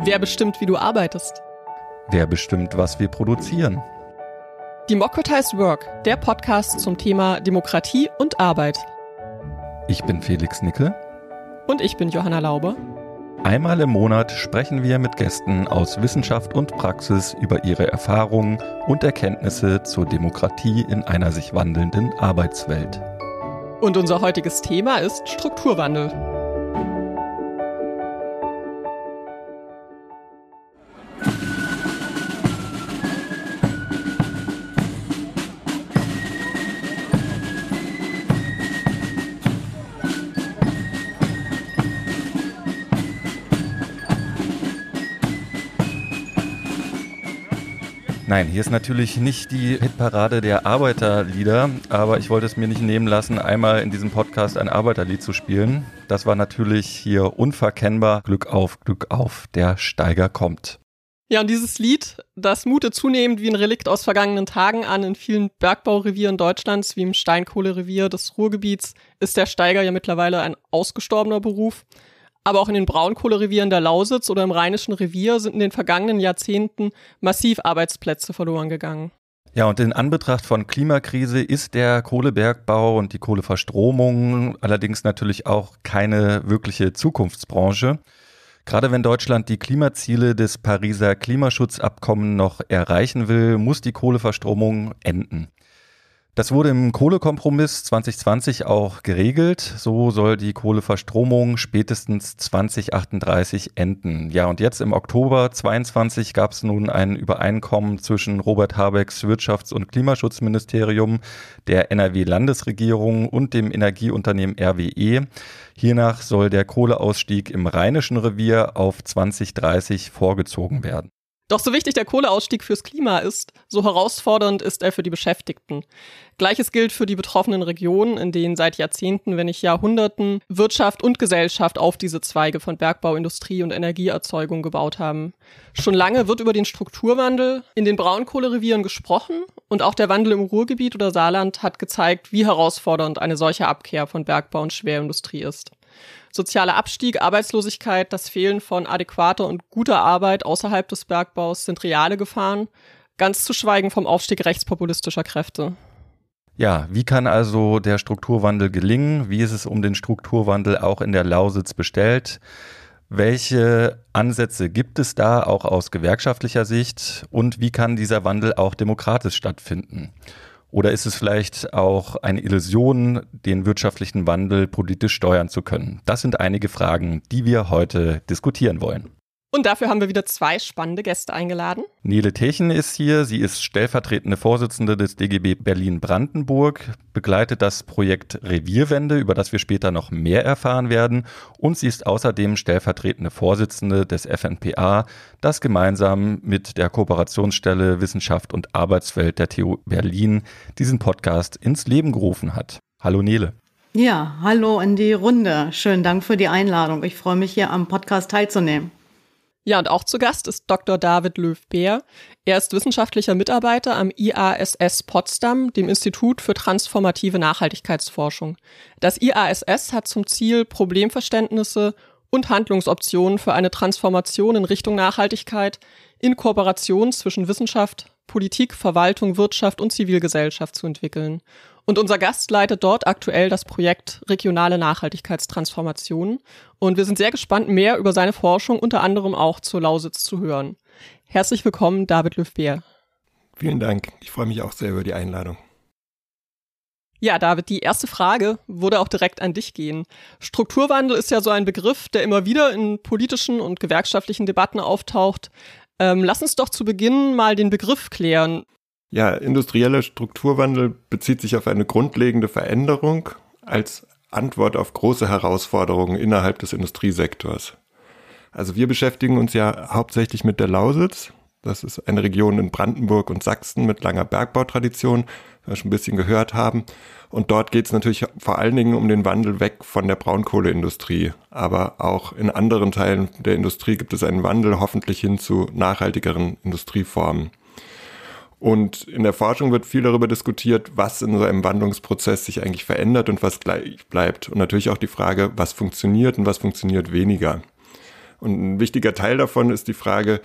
Wer bestimmt, wie du arbeitest? Wer bestimmt, was wir produzieren? Democratized Work, der Podcast zum Thema Demokratie und Arbeit. Ich bin Felix Nickel. Und ich bin Johanna Laube. Einmal im Monat sprechen wir mit Gästen aus Wissenschaft und Praxis über ihre Erfahrungen und Erkenntnisse zur Demokratie in einer sich wandelnden Arbeitswelt. Und unser heutiges Thema ist Strukturwandel. Nein, hier ist natürlich nicht die Hitparade der Arbeiterlieder, aber ich wollte es mir nicht nehmen lassen, einmal in diesem Podcast ein Arbeiterlied zu spielen. Das war natürlich hier unverkennbar Glück auf, Glück auf, der Steiger kommt. Ja, und dieses Lied, das mutet zunehmend wie ein Relikt aus vergangenen Tagen an. In vielen Bergbaurevieren Deutschlands, wie im Steinkohlerevier des Ruhrgebiets, ist der Steiger ja mittlerweile ein ausgestorbener Beruf. Aber auch in den Braunkohlerevieren der Lausitz oder im Rheinischen Revier sind in den vergangenen Jahrzehnten massiv Arbeitsplätze verloren gegangen. Ja, und in Anbetracht von Klimakrise ist der Kohlebergbau und die Kohleverstromung allerdings natürlich auch keine wirkliche Zukunftsbranche. Gerade wenn Deutschland die Klimaziele des Pariser Klimaschutzabkommens noch erreichen will, muss die Kohleverstromung enden. Das wurde im Kohlekompromiss 2020 auch geregelt. So soll die Kohleverstromung spätestens 2038 enden. Ja, und jetzt im Oktober 22 gab es nun ein Übereinkommen zwischen Robert Habecks Wirtschafts- und Klimaschutzministerium, der NRW-Landesregierung und dem Energieunternehmen RWE. Hiernach soll der Kohleausstieg im Rheinischen Revier auf 2030 vorgezogen werden. Doch so wichtig der Kohleausstieg fürs Klima ist, so herausfordernd ist er für die Beschäftigten. Gleiches gilt für die betroffenen Regionen, in denen seit Jahrzehnten, wenn nicht Jahrhunderten, Wirtschaft und Gesellschaft auf diese Zweige von Bergbau, Industrie und Energieerzeugung gebaut haben. Schon lange wird über den Strukturwandel in den Braunkohlerevieren gesprochen und auch der Wandel im Ruhrgebiet oder Saarland hat gezeigt, wie herausfordernd eine solche Abkehr von Bergbau und Schwerindustrie ist. Sozialer Abstieg, Arbeitslosigkeit, das Fehlen von adäquater und guter Arbeit außerhalb des Bergbaus sind reale Gefahren, ganz zu schweigen vom Aufstieg rechtspopulistischer Kräfte. Ja, wie kann also der Strukturwandel gelingen? Wie ist es um den Strukturwandel auch in der Lausitz bestellt? Welche Ansätze gibt es da auch aus gewerkschaftlicher Sicht? Und wie kann dieser Wandel auch demokratisch stattfinden? Oder ist es vielleicht auch eine Illusion, den wirtschaftlichen Wandel politisch steuern zu können? Das sind einige Fragen, die wir heute diskutieren wollen. Und dafür haben wir wieder zwei spannende Gäste eingeladen. Nele Techen ist hier. Sie ist stellvertretende Vorsitzende des DGB Berlin-Brandenburg, begleitet das Projekt Revierwende, über das wir später noch mehr erfahren werden. Und sie ist außerdem stellvertretende Vorsitzende des FNPA, das gemeinsam mit der Kooperationsstelle Wissenschaft und Arbeitswelt der TU Berlin diesen Podcast ins Leben gerufen hat. Hallo Nele. Ja, hallo in die Runde. Schönen Dank für die Einladung. Ich freue mich hier am Podcast teilzunehmen. Ja, und auch zu Gast ist Dr. David Löw-Beer. Er ist wissenschaftlicher Mitarbeiter am IASS Potsdam, dem Institut für transformative Nachhaltigkeitsforschung. Das IASS hat zum Ziel, Problemverständnisse und Handlungsoptionen für eine Transformation in Richtung Nachhaltigkeit in Kooperation zwischen Wissenschaft, Politik, Verwaltung, Wirtschaft und Zivilgesellschaft zu entwickeln. Und unser Gast leitet dort aktuell das Projekt Regionale Nachhaltigkeitstransformation. Und wir sind sehr gespannt, mehr über seine Forschung unter anderem auch zur Lausitz zu hören. Herzlich willkommen, David Löw-Beer. Vielen Dank. Ich freue mich auch sehr über die Einladung. Ja, David, die erste Frage würde auch direkt an dich gehen. Strukturwandel ist ja so ein Begriff, der immer wieder in politischen und gewerkschaftlichen Debatten auftaucht. Ähm, lass uns doch zu Beginn mal den Begriff klären. Ja, industrieller Strukturwandel bezieht sich auf eine grundlegende Veränderung als Antwort auf große Herausforderungen innerhalb des Industriesektors. Also wir beschäftigen uns ja hauptsächlich mit der Lausitz. Das ist eine Region in Brandenburg und Sachsen mit langer Bergbautradition, wie wir schon ein bisschen gehört haben. Und dort geht es natürlich vor allen Dingen um den Wandel weg von der Braunkohleindustrie. Aber auch in anderen Teilen der Industrie gibt es einen Wandel hoffentlich hin zu nachhaltigeren Industrieformen. Und in der Forschung wird viel darüber diskutiert, was in so einem Wandlungsprozess sich eigentlich verändert und was gleich bleibt. Und natürlich auch die Frage, was funktioniert und was funktioniert weniger. Und ein wichtiger Teil davon ist die Frage,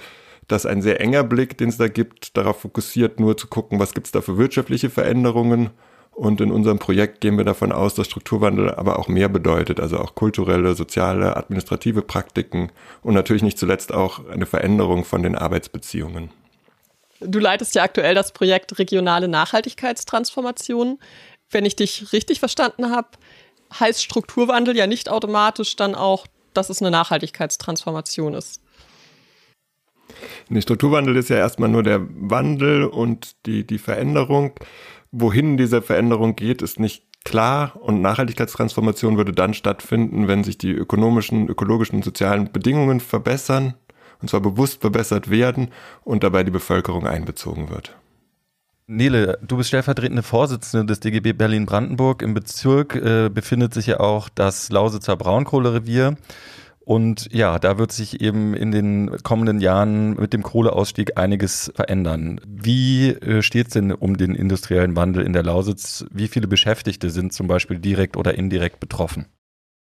dass ein sehr enger Blick, den es da gibt, darauf fokussiert, nur zu gucken, was gibt es da für wirtschaftliche Veränderungen. Und in unserem Projekt gehen wir davon aus, dass Strukturwandel aber auch mehr bedeutet, also auch kulturelle, soziale, administrative Praktiken und natürlich nicht zuletzt auch eine Veränderung von den Arbeitsbeziehungen. Du leitest ja aktuell das Projekt Regionale Nachhaltigkeitstransformation. Wenn ich dich richtig verstanden habe, heißt Strukturwandel ja nicht automatisch dann auch, dass es eine Nachhaltigkeitstransformation ist. Der Strukturwandel ist ja erstmal nur der Wandel und die, die Veränderung. Wohin diese Veränderung geht, ist nicht klar und Nachhaltigkeitstransformation würde dann stattfinden, wenn sich die ökonomischen, ökologischen und sozialen Bedingungen verbessern und zwar bewusst verbessert werden und dabei die Bevölkerung einbezogen wird. Nele, du bist stellvertretende Vorsitzende des DGB Berlin-Brandenburg. Im Bezirk äh, befindet sich ja auch das Lausitzer Braunkohlerevier. Und ja, da wird sich eben in den kommenden Jahren mit dem Kohleausstieg einiges verändern. Wie äh, steht es denn um den industriellen Wandel in der Lausitz? Wie viele Beschäftigte sind zum Beispiel direkt oder indirekt betroffen?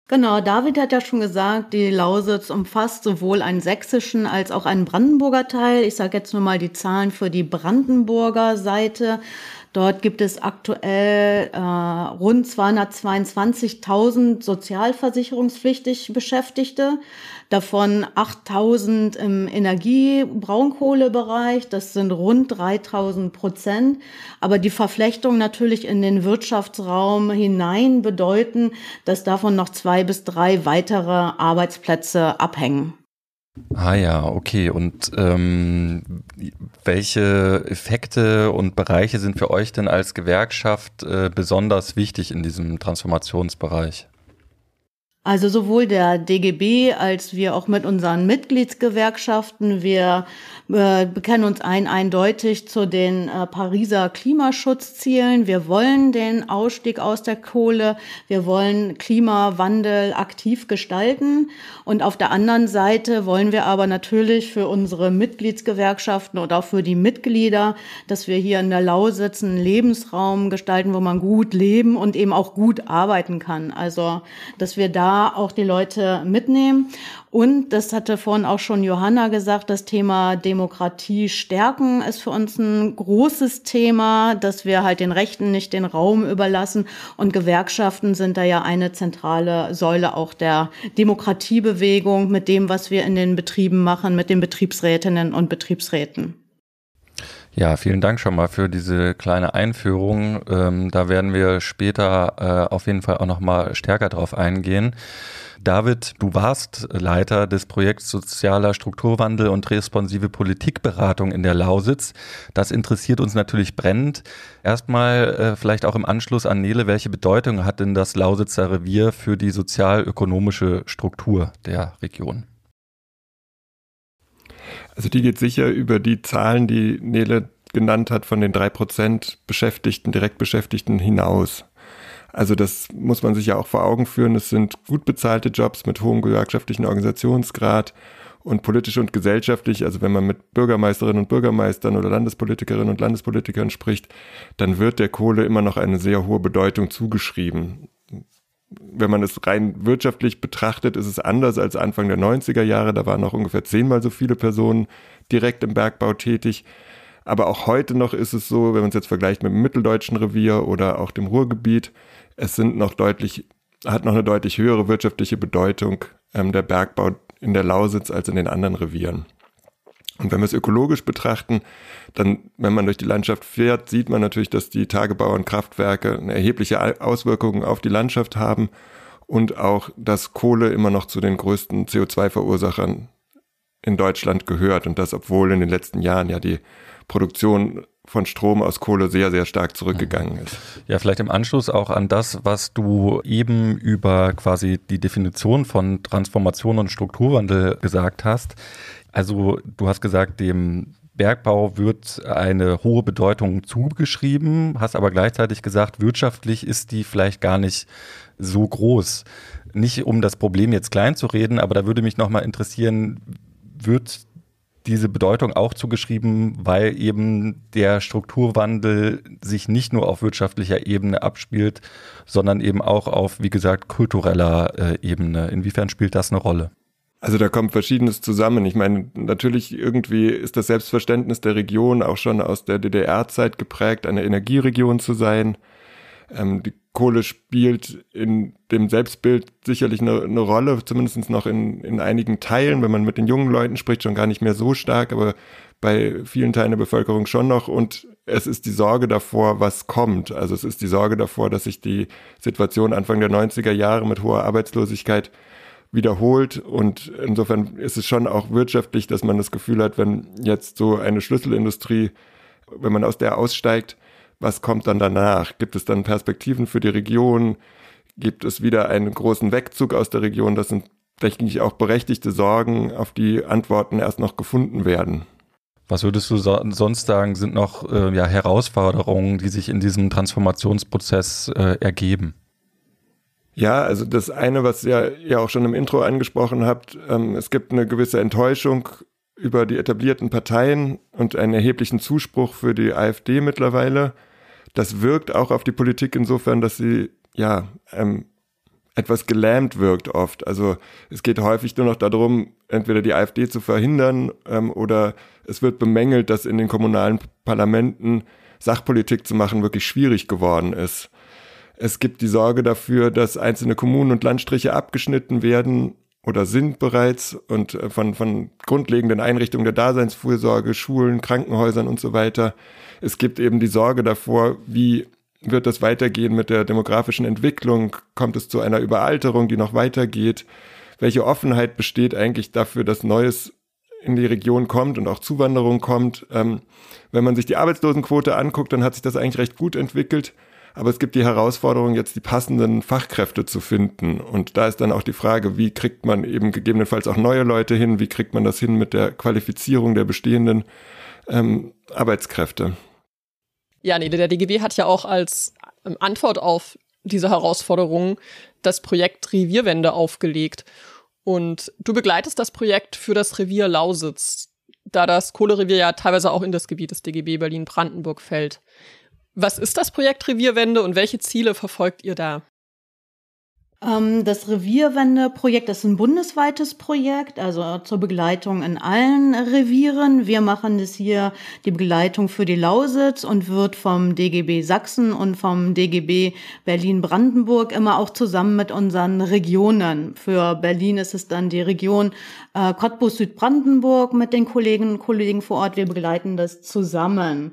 Genau, David hat ja schon gesagt, die Lausitz umfasst sowohl einen sächsischen als auch einen Brandenburger Teil. Ich sage jetzt nur mal die Zahlen für die Brandenburger Seite. Dort gibt es aktuell äh, rund 222.000 sozialversicherungspflichtig Beschäftigte, davon 8.000 im Energie-Braunkohlebereich, das sind rund 3.000 Prozent. Aber die Verflechtung natürlich in den Wirtschaftsraum hinein bedeuten, dass davon noch zwei bis drei weitere Arbeitsplätze abhängen. Ah ja, okay. Und ähm, welche Effekte und Bereiche sind für euch denn als Gewerkschaft äh, besonders wichtig in diesem Transformationsbereich? Also sowohl der DGB als wir auch mit unseren Mitgliedsgewerkschaften. Wir äh, bekennen uns ein eindeutig zu den äh, Pariser Klimaschutzzielen. Wir wollen den Ausstieg aus der Kohle. Wir wollen Klimawandel aktiv gestalten. Und auf der anderen Seite wollen wir aber natürlich für unsere Mitgliedsgewerkschaften und auch für die Mitglieder, dass wir hier in der Lausitz einen Lebensraum gestalten, wo man gut leben und eben auch gut arbeiten kann. Also, dass wir da auch die Leute mitnehmen. Und das hatte vorhin auch schon Johanna gesagt, das Thema Demokratie stärken ist für uns ein großes Thema, dass wir halt den Rechten nicht den Raum überlassen. Und Gewerkschaften sind da ja eine zentrale Säule auch der Demokratiebewegung mit dem, was wir in den Betrieben machen, mit den Betriebsrätinnen und Betriebsräten. Ja, vielen Dank schon mal für diese kleine Einführung. Ähm, da werden wir später äh, auf jeden Fall auch noch mal stärker drauf eingehen. David, du warst Leiter des Projekts Sozialer Strukturwandel und responsive Politikberatung in der Lausitz. Das interessiert uns natürlich brennend. Erstmal äh, vielleicht auch im Anschluss an Nele, welche Bedeutung hat denn das Lausitzer Revier für die sozial-ökonomische Struktur der Region? Also die geht sicher über die Zahlen, die Nele genannt hat, von den drei Prozent Beschäftigten, Direktbeschäftigten hinaus. Also das muss man sich ja auch vor Augen führen. Es sind gut bezahlte Jobs mit hohem gewerkschaftlichen Organisationsgrad und politisch und gesellschaftlich, also wenn man mit Bürgermeisterinnen und Bürgermeistern oder Landespolitikerinnen und Landespolitikern spricht, dann wird der Kohle immer noch eine sehr hohe Bedeutung zugeschrieben wenn man es rein wirtschaftlich betrachtet, ist es anders als Anfang der 90er Jahre. Da waren noch ungefähr zehnmal so viele Personen direkt im Bergbau tätig. Aber auch heute noch ist es so, wenn man es jetzt vergleicht mit dem mitteldeutschen Revier oder auch dem Ruhrgebiet, es sind noch deutlich, hat noch eine deutlich höhere wirtschaftliche Bedeutung ähm, der Bergbau in der Lausitz als in den anderen Revieren. Und wenn wir es ökologisch betrachten, dann, wenn man durch die Landschaft fährt, sieht man natürlich, dass die Tagebauernkraftwerke eine erhebliche Auswirkungen auf die Landschaft haben und auch, dass Kohle immer noch zu den größten CO2-Verursachern in Deutschland gehört und das, obwohl in den letzten Jahren ja die Produktion von Strom aus Kohle sehr, sehr stark zurückgegangen ist. Ja, vielleicht im Anschluss auch an das, was du eben über quasi die Definition von Transformation und Strukturwandel gesagt hast. Also du hast gesagt, dem Bergbau wird eine hohe Bedeutung zugeschrieben, hast aber gleichzeitig gesagt, wirtschaftlich ist die vielleicht gar nicht so groß. Nicht um das Problem jetzt klein zu reden, aber da würde mich nochmal interessieren, wird diese Bedeutung auch zugeschrieben, weil eben der Strukturwandel sich nicht nur auf wirtschaftlicher Ebene abspielt, sondern eben auch auf, wie gesagt, kultureller äh, Ebene. Inwiefern spielt das eine Rolle? Also da kommt Verschiedenes zusammen. Ich meine, natürlich irgendwie ist das Selbstverständnis der Region auch schon aus der DDR-Zeit geprägt, eine Energieregion zu sein. Ähm, die Kohle spielt in dem Selbstbild sicherlich eine, eine Rolle, zumindest noch in, in einigen Teilen, wenn man mit den jungen Leuten spricht, schon gar nicht mehr so stark, aber bei vielen Teilen der Bevölkerung schon noch. Und es ist die Sorge davor, was kommt. Also es ist die Sorge davor, dass sich die Situation Anfang der 90er Jahre mit hoher Arbeitslosigkeit wiederholt. Und insofern ist es schon auch wirtschaftlich, dass man das Gefühl hat, wenn jetzt so eine Schlüsselindustrie, wenn man aus der aussteigt, was kommt dann danach? Gibt es dann Perspektiven für die Region? Gibt es wieder einen großen Wegzug aus der Region? Das sind, denke ich, auch berechtigte Sorgen, auf die Antworten erst noch gefunden werden. Was würdest du so, sonst sagen, sind noch äh, ja, Herausforderungen, die sich in diesem Transformationsprozess äh, ergeben? Ja, also das eine, was ihr ja auch schon im Intro angesprochen habt, ähm, es gibt eine gewisse Enttäuschung über die etablierten Parteien und einen erheblichen Zuspruch für die AfD mittlerweile. Das wirkt auch auf die Politik insofern, dass sie ja ähm, etwas gelähmt wirkt oft. Also es geht häufig nur noch darum, entweder die AfD zu verhindern ähm, oder es wird bemängelt, dass in den kommunalen Parlamenten Sachpolitik zu machen wirklich schwierig geworden ist. Es gibt die Sorge dafür, dass einzelne Kommunen und Landstriche abgeschnitten werden oder sind bereits und äh, von, von grundlegenden Einrichtungen der Daseinsfürsorge, Schulen, Krankenhäusern und so weiter. Es gibt eben die Sorge davor, wie wird das weitergehen mit der demografischen Entwicklung? Kommt es zu einer Überalterung, die noch weitergeht? Welche Offenheit besteht eigentlich dafür, dass Neues in die Region kommt und auch Zuwanderung kommt? Ähm, wenn man sich die Arbeitslosenquote anguckt, dann hat sich das eigentlich recht gut entwickelt. Aber es gibt die Herausforderung, jetzt die passenden Fachkräfte zu finden. Und da ist dann auch die Frage, wie kriegt man eben gegebenenfalls auch neue Leute hin? Wie kriegt man das hin mit der Qualifizierung der bestehenden ähm, Arbeitskräfte? Ja, nee, der DGB hat ja auch als ähm, Antwort auf diese Herausforderungen das Projekt Revierwende aufgelegt. Und du begleitest das Projekt für das Revier Lausitz, da das Kohlerevier ja teilweise auch in das Gebiet des DGB Berlin-Brandenburg fällt. Was ist das Projekt Revierwende und welche Ziele verfolgt ihr da? Ähm, das Revierwende-Projekt ist ein bundesweites Projekt, also zur Begleitung in allen Revieren. Wir machen das hier die Begleitung für die Lausitz und wird vom DGB Sachsen und vom DGB Berlin-Brandenburg immer auch zusammen mit unseren Regionen. Für Berlin ist es dann die Region äh, Cottbus-Südbrandenburg mit den Kolleginnen und Kollegen vor Ort. Wir begleiten das zusammen.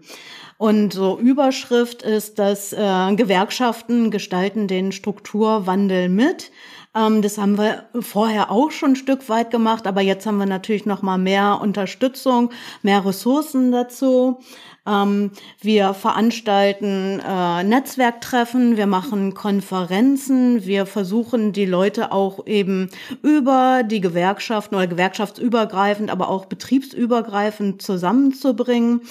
Und so Überschrift ist, dass äh, Gewerkschaften gestalten den Strukturwandel mit. Ähm, das haben wir vorher auch schon ein Stück weit gemacht, aber jetzt haben wir natürlich noch mal mehr Unterstützung, mehr Ressourcen dazu. Ähm, wir veranstalten äh, Netzwerktreffen, wir machen Konferenzen, wir versuchen die Leute auch eben über die Gewerkschaften oder gewerkschaftsübergreifend, aber auch betriebsübergreifend zusammenzubringen.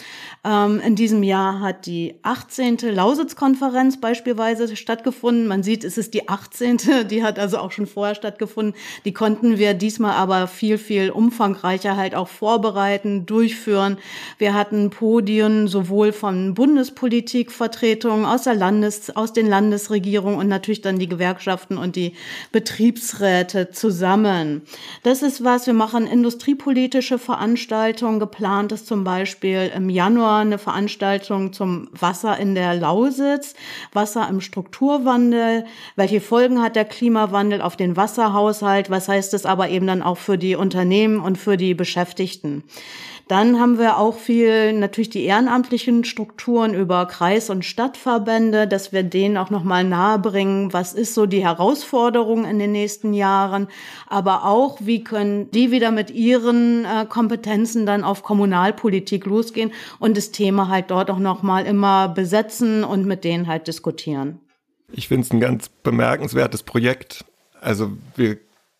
Ähm, in diesem Jahr hat die 18. Lausitz-Konferenz beispielsweise stattgefunden. Man sieht, es ist die 18. Die hat also auch schon vorher stattgefunden. Die konnten wir diesmal aber viel, viel umfangreicher halt auch vorbereiten, durchführen. Wir hatten Podien sowohl von Bundespolitikvertretungen aus der Landes, aus den Landesregierungen und natürlich dann die Gewerkschaften und die Betriebsräte zusammen. Das ist was, wir machen industriepolitische Veranstaltungen. Geplant ist zum Beispiel im Januar eine Veranstaltung zum Wasser in der Lausitz, Wasser im Strukturwandel. Welche Folgen hat der Klimawandel auf den Wasserhaushalt? Was heißt es aber eben dann auch für die Unternehmen und für die Beschäftigten? Dann haben wir auch viel natürlich die ehrenamtlichen Strukturen über Kreis- und Stadtverbände, dass wir denen auch nochmal nahebringen, was ist so die Herausforderung in den nächsten Jahren, aber auch, wie können die wieder mit ihren äh, Kompetenzen dann auf Kommunalpolitik losgehen und das Thema halt dort auch nochmal immer besetzen und mit denen halt diskutieren. Ich finde es ein ganz bemerkenswertes Projekt. Also wir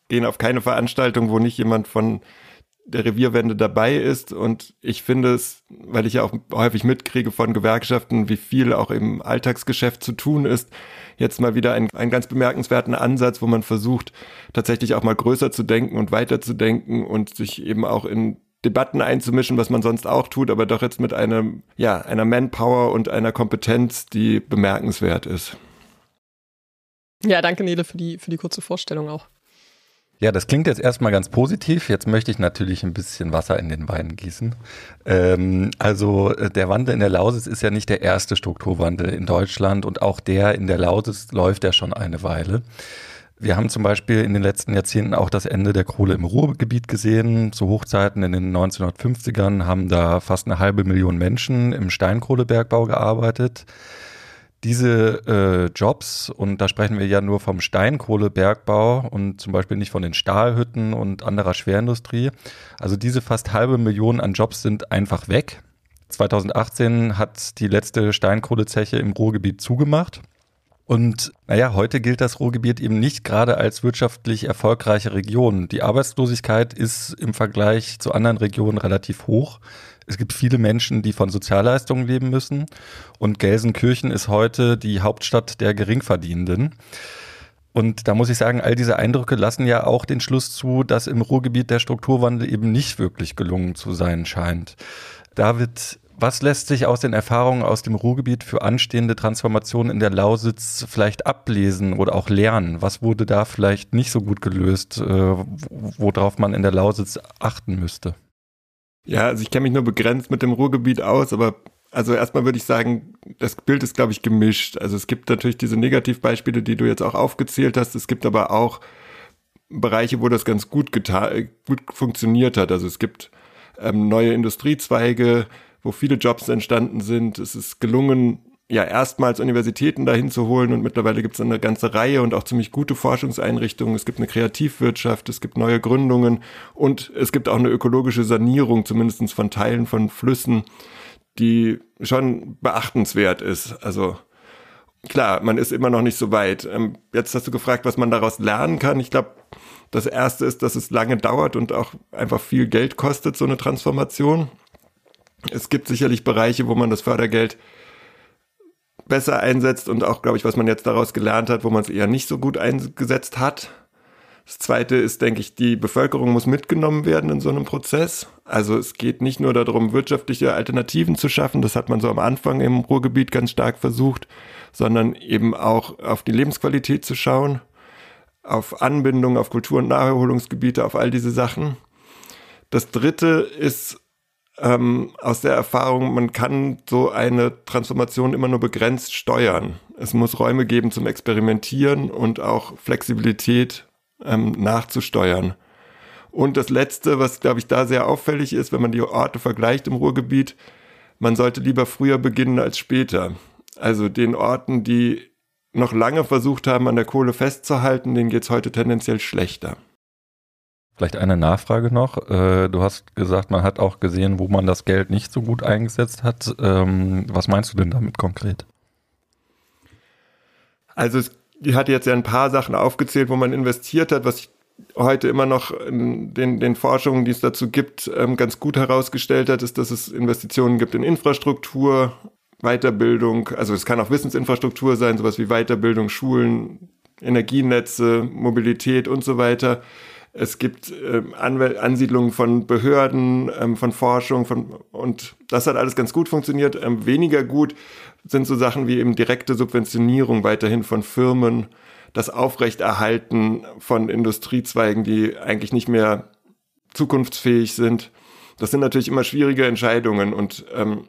gehen auf keine Veranstaltung, wo nicht jemand von der Revierwende dabei ist. Und ich finde es, weil ich ja auch häufig mitkriege von Gewerkschaften, wie viel auch im Alltagsgeschäft zu tun ist, jetzt mal wieder einen, einen ganz bemerkenswerten Ansatz, wo man versucht, tatsächlich auch mal größer zu denken und weiter zu denken und sich eben auch in Debatten einzumischen, was man sonst auch tut, aber doch jetzt mit einem, ja, einer Manpower und einer Kompetenz, die bemerkenswert ist. Ja, danke Nele für die, für die kurze Vorstellung auch. Ja, das klingt jetzt erstmal ganz positiv. Jetzt möchte ich natürlich ein bisschen Wasser in den Wein gießen. Ähm, also äh, der Wandel in der Lausitz ist ja nicht der erste Strukturwandel in Deutschland und auch der in der Lausitz läuft ja schon eine Weile. Wir haben zum Beispiel in den letzten Jahrzehnten auch das Ende der Kohle im Ruhrgebiet gesehen. Zu Hochzeiten in den 1950ern haben da fast eine halbe Million Menschen im Steinkohlebergbau gearbeitet. Diese äh, Jobs, und da sprechen wir ja nur vom Steinkohlebergbau und zum Beispiel nicht von den Stahlhütten und anderer Schwerindustrie. Also diese fast halbe Million an Jobs sind einfach weg. 2018 hat die letzte Steinkohlezeche im Ruhrgebiet zugemacht. Und naja, heute gilt das Ruhrgebiet eben nicht gerade als wirtschaftlich erfolgreiche Region. Die Arbeitslosigkeit ist im Vergleich zu anderen Regionen relativ hoch. Es gibt viele Menschen, die von Sozialleistungen leben müssen. Und Gelsenkirchen ist heute die Hauptstadt der Geringverdienenden. Und da muss ich sagen, all diese Eindrücke lassen ja auch den Schluss zu, dass im Ruhrgebiet der Strukturwandel eben nicht wirklich gelungen zu sein scheint. David, was lässt sich aus den Erfahrungen aus dem Ruhrgebiet für anstehende Transformationen in der Lausitz vielleicht ablesen oder auch lernen? Was wurde da vielleicht nicht so gut gelöst, äh, worauf man in der Lausitz achten müsste? Ja, also ich kenne mich nur begrenzt mit dem Ruhrgebiet aus, aber also erstmal würde ich sagen, das Bild ist, glaube ich, gemischt. Also es gibt natürlich diese Negativbeispiele, die du jetzt auch aufgezählt hast. Es gibt aber auch Bereiche, wo das ganz gut, getan, gut funktioniert hat. Also es gibt ähm, neue Industriezweige, wo viele Jobs entstanden sind. Es ist gelungen, ja, erstmals Universitäten dahin zu holen und mittlerweile gibt es eine ganze Reihe und auch ziemlich gute Forschungseinrichtungen. Es gibt eine Kreativwirtschaft, es gibt neue Gründungen und es gibt auch eine ökologische Sanierung, zumindest von Teilen von Flüssen, die schon beachtenswert ist. Also klar, man ist immer noch nicht so weit. Ähm, jetzt hast du gefragt, was man daraus lernen kann. Ich glaube, das erste ist, dass es lange dauert und auch einfach viel Geld kostet, so eine Transformation. Es gibt sicherlich Bereiche, wo man das Fördergeld besser einsetzt und auch, glaube ich, was man jetzt daraus gelernt hat, wo man es eher nicht so gut eingesetzt hat. Das zweite ist, denke ich, die Bevölkerung muss mitgenommen werden in so einem Prozess. Also es geht nicht nur darum, wirtschaftliche Alternativen zu schaffen, das hat man so am Anfang im Ruhrgebiet ganz stark versucht, sondern eben auch auf die Lebensqualität zu schauen, auf Anbindung, auf Kultur- und Naherholungsgebiete, auf all diese Sachen. Das dritte ist ähm, aus der Erfahrung, man kann so eine Transformation immer nur begrenzt steuern. Es muss Räume geben zum Experimentieren und auch Flexibilität ähm, nachzusteuern. Und das Letzte, was, glaube ich, da sehr auffällig ist, wenn man die Orte vergleicht im Ruhrgebiet, man sollte lieber früher beginnen als später. Also den Orten, die noch lange versucht haben, an der Kohle festzuhalten, denen geht es heute tendenziell schlechter. Vielleicht eine Nachfrage noch. Äh, du hast gesagt, man hat auch gesehen, wo man das Geld nicht so gut eingesetzt hat. Ähm, was meinst du denn damit konkret? Also es hat jetzt ja ein paar Sachen aufgezählt, wo man investiert hat, was ich heute immer noch in den, den Forschungen, die es dazu gibt, ähm, ganz gut herausgestellt hat, ist, dass es Investitionen gibt in Infrastruktur, Weiterbildung, also es kann auch Wissensinfrastruktur sein, sowas wie Weiterbildung, Schulen, Energienetze, Mobilität und so weiter. Es gibt ähm, Ansiedlungen von Behörden, ähm, von Forschung, von, und das hat alles ganz gut funktioniert. Ähm, weniger gut sind so Sachen wie eben direkte Subventionierung weiterhin von Firmen, das Aufrechterhalten von Industriezweigen, die eigentlich nicht mehr zukunftsfähig sind. Das sind natürlich immer schwierige Entscheidungen und ähm,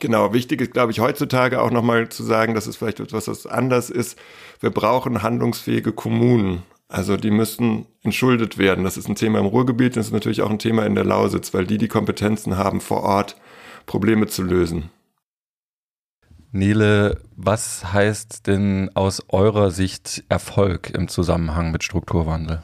Genau, wichtig ist, glaube ich, heutzutage auch nochmal zu sagen, dass es vielleicht etwas, was anders ist. Wir brauchen handlungsfähige Kommunen. Also die müssten entschuldet werden. Das ist ein Thema im Ruhrgebiet, das ist natürlich auch ein Thema in der Lausitz, weil die die Kompetenzen haben, vor Ort Probleme zu lösen. Nele, was heißt denn aus eurer Sicht Erfolg im Zusammenhang mit Strukturwandel?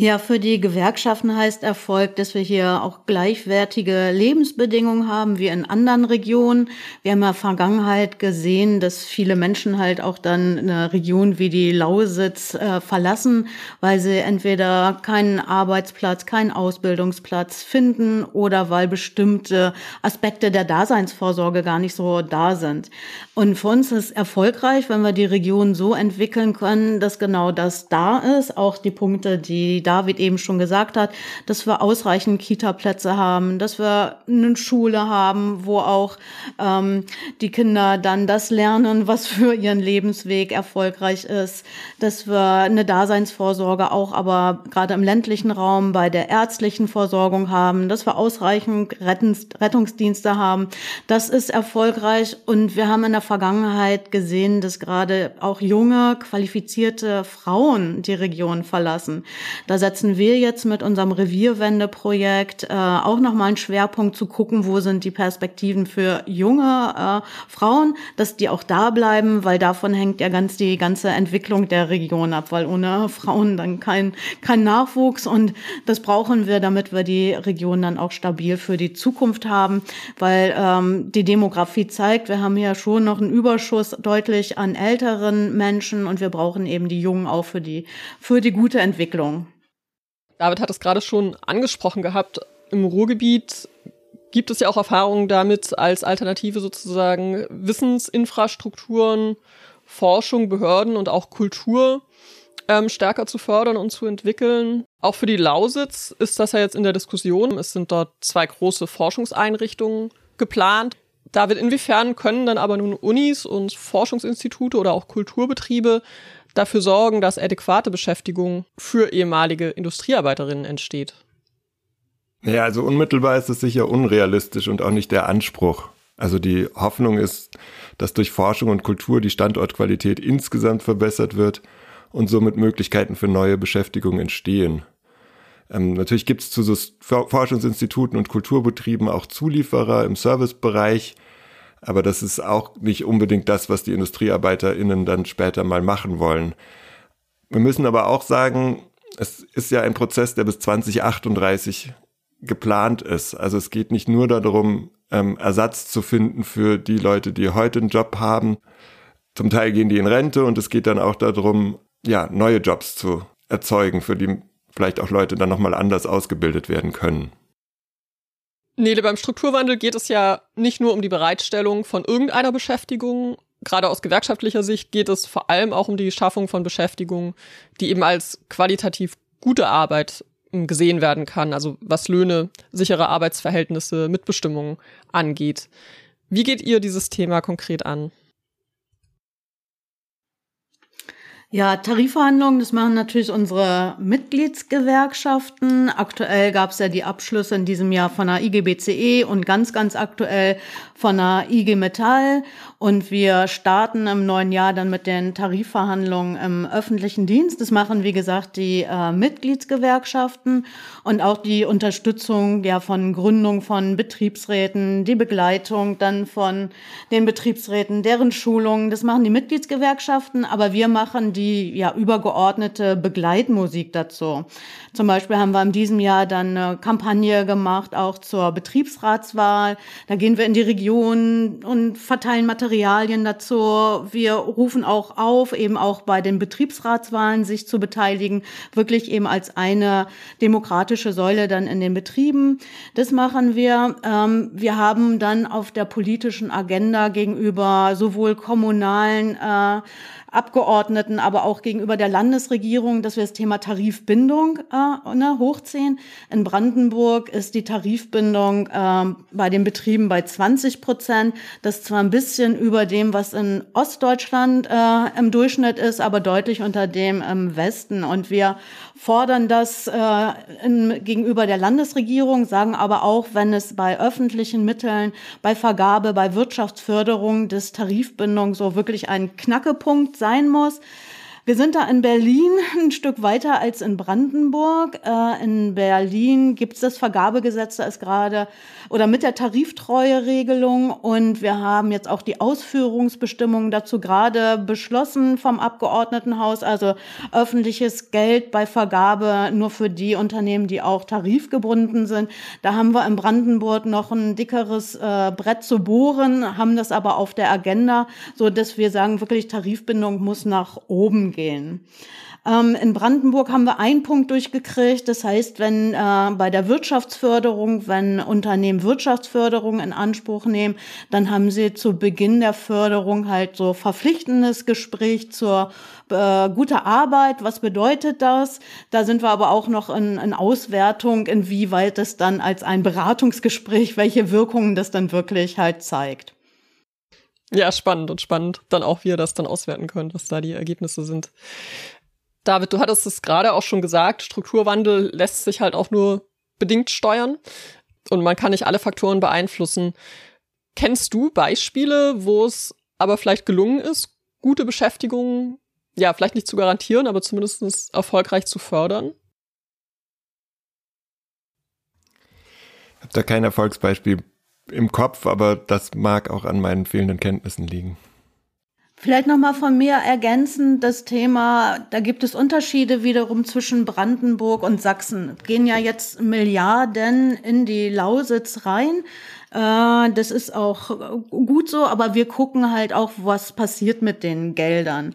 Ja, für die Gewerkschaften heißt Erfolg, dass wir hier auch gleichwertige Lebensbedingungen haben wie in anderen Regionen. Wir haben ja Vergangenheit gesehen, dass viele Menschen halt auch dann eine Region wie die Lausitz äh, verlassen, weil sie entweder keinen Arbeitsplatz, keinen Ausbildungsplatz finden oder weil bestimmte Aspekte der Daseinsvorsorge gar nicht so da sind. Und für uns ist erfolgreich, wenn wir die Region so entwickeln können, dass genau das da ist, auch die Punkte, die David eben schon gesagt hat, dass wir ausreichend Kita-Plätze haben, dass wir eine Schule haben, wo auch ähm, die Kinder dann das lernen, was für ihren Lebensweg erfolgreich ist, dass wir eine Daseinsvorsorge auch aber gerade im ländlichen Raum bei der ärztlichen Versorgung haben, dass wir ausreichend Rettungsdienste haben. Das ist erfolgreich und wir haben in der Vergangenheit gesehen, dass gerade auch junge, qualifizierte Frauen die Region verlassen. Da setzen wir jetzt mit unserem Revierwende-Projekt äh, auch nochmal einen Schwerpunkt zu gucken, wo sind die Perspektiven für junge äh, Frauen, dass die auch da bleiben, weil davon hängt ja ganz die ganze Entwicklung der Region ab, weil ohne Frauen dann kein, kein Nachwuchs und das brauchen wir, damit wir die Region dann auch stabil für die Zukunft haben, weil ähm, die Demografie zeigt, wir haben ja schon noch einen Überschuss deutlich an älteren Menschen und wir brauchen eben die Jungen auch für die, für die gute Entwicklung. David hat es gerade schon angesprochen gehabt. Im Ruhrgebiet gibt es ja auch Erfahrungen damit, als Alternative sozusagen Wissensinfrastrukturen, Forschung, Behörden und auch Kultur ähm, stärker zu fördern und zu entwickeln. Auch für die Lausitz ist das ja jetzt in der Diskussion. Es sind dort zwei große Forschungseinrichtungen geplant. David, inwiefern können dann aber nun Unis und Forschungsinstitute oder auch Kulturbetriebe dafür sorgen, dass adäquate Beschäftigung für ehemalige Industriearbeiterinnen entsteht? Ja, also unmittelbar ist es sicher unrealistisch und auch nicht der Anspruch. Also die Hoffnung ist, dass durch Forschung und Kultur die Standortqualität insgesamt verbessert wird und somit Möglichkeiten für neue Beschäftigung entstehen. Ähm, natürlich gibt es zu so Forschungsinstituten und Kulturbetrieben auch Zulieferer im Servicebereich, aber das ist auch nicht unbedingt das, was die IndustriearbeiterInnen dann später mal machen wollen. Wir müssen aber auch sagen, es ist ja ein Prozess, der bis 2038 geplant ist. Also es geht nicht nur darum, ähm, Ersatz zu finden für die Leute, die heute einen Job haben. Zum Teil gehen die in Rente und es geht dann auch darum, ja, neue Jobs zu erzeugen, für die vielleicht auch Leute dann nochmal anders ausgebildet werden können. Nele, beim Strukturwandel geht es ja nicht nur um die Bereitstellung von irgendeiner Beschäftigung. Gerade aus gewerkschaftlicher Sicht geht es vor allem auch um die Schaffung von Beschäftigung, die eben als qualitativ gute Arbeit ähm, gesehen werden kann, also was Löhne, sichere Arbeitsverhältnisse, Mitbestimmung angeht. Wie geht ihr dieses Thema konkret an? Ja, Tarifverhandlungen, das machen natürlich unsere Mitgliedsgewerkschaften. Aktuell gab es ja die Abschlüsse in diesem Jahr von der IGBCE und ganz, ganz aktuell von der IG Metall. Und wir starten im neuen Jahr dann mit den Tarifverhandlungen im öffentlichen Dienst. Das machen, wie gesagt, die äh, Mitgliedsgewerkschaften und auch die Unterstützung ja von Gründung von Betriebsräten, die Begleitung dann von den Betriebsräten, deren Schulungen. Das machen die Mitgliedsgewerkschaften, aber wir machen die ja übergeordnete Begleitmusik dazu. Zum Beispiel haben wir in diesem Jahr dann eine Kampagne gemacht, auch zur Betriebsratswahl. Da gehen wir in die Region und verteilen Materialien dazu. Wir rufen auch auf, eben auch bei den Betriebsratswahlen sich zu beteiligen, wirklich eben als eine demokratische Säule dann in den Betrieben. Das machen wir. Ähm, wir haben dann auf der politischen Agenda gegenüber sowohl kommunalen äh, Abgeordneten, aber auch gegenüber der Landesregierung, dass wir das Thema Tarifbindung äh, ne, hochziehen. In Brandenburg ist die Tarifbindung äh, bei den Betrieben bei 20 Prozent. Das ist zwar ein bisschen über dem, was in Ostdeutschland äh, im Durchschnitt ist, aber deutlich unter dem im Westen. Und wir fordern das äh, in, gegenüber der Landesregierung, sagen aber auch, wenn es bei öffentlichen Mitteln, bei Vergabe, bei Wirtschaftsförderung des Tarifbindung so wirklich ein Knackepunkt sein muss, wir sind da in Berlin ein Stück weiter als in Brandenburg. Äh, in Berlin gibt es das Vergabegesetz, da ist gerade, oder mit der Tariftreueregelung und wir haben jetzt auch die Ausführungsbestimmungen dazu gerade beschlossen vom Abgeordnetenhaus, also öffentliches Geld bei Vergabe nur für die Unternehmen, die auch tarifgebunden sind. Da haben wir in Brandenburg noch ein dickeres äh, Brett zu bohren, haben das aber auf der Agenda, so dass wir sagen, wirklich Tarifbindung muss nach oben gehen gehen. Ähm, in Brandenburg haben wir einen Punkt durchgekriegt. Das heißt, wenn äh, bei der Wirtschaftsförderung, wenn Unternehmen Wirtschaftsförderung in Anspruch nehmen, dann haben sie zu Beginn der Förderung halt so verpflichtendes Gespräch zur äh, gute Arbeit. Was bedeutet das? Da sind wir aber auch noch in, in Auswertung, inwieweit es dann als ein Beratungsgespräch, welche Wirkungen das dann wirklich halt zeigt. Ja, spannend und spannend dann auch, wie ihr das dann auswerten könnt, was da die Ergebnisse sind. David, du hattest es gerade auch schon gesagt, Strukturwandel lässt sich halt auch nur bedingt steuern und man kann nicht alle Faktoren beeinflussen. Kennst du Beispiele, wo es aber vielleicht gelungen ist, gute Beschäftigung, ja, vielleicht nicht zu garantieren, aber zumindest erfolgreich zu fördern? Ich habe da kein Erfolgsbeispiel im Kopf, aber das mag auch an meinen fehlenden Kenntnissen liegen. Vielleicht nochmal von mir ergänzend das Thema, da gibt es Unterschiede wiederum zwischen Brandenburg und Sachsen. Gehen ja jetzt Milliarden in die Lausitz rein. Äh, das ist auch gut so, aber wir gucken halt auch, was passiert mit den Geldern.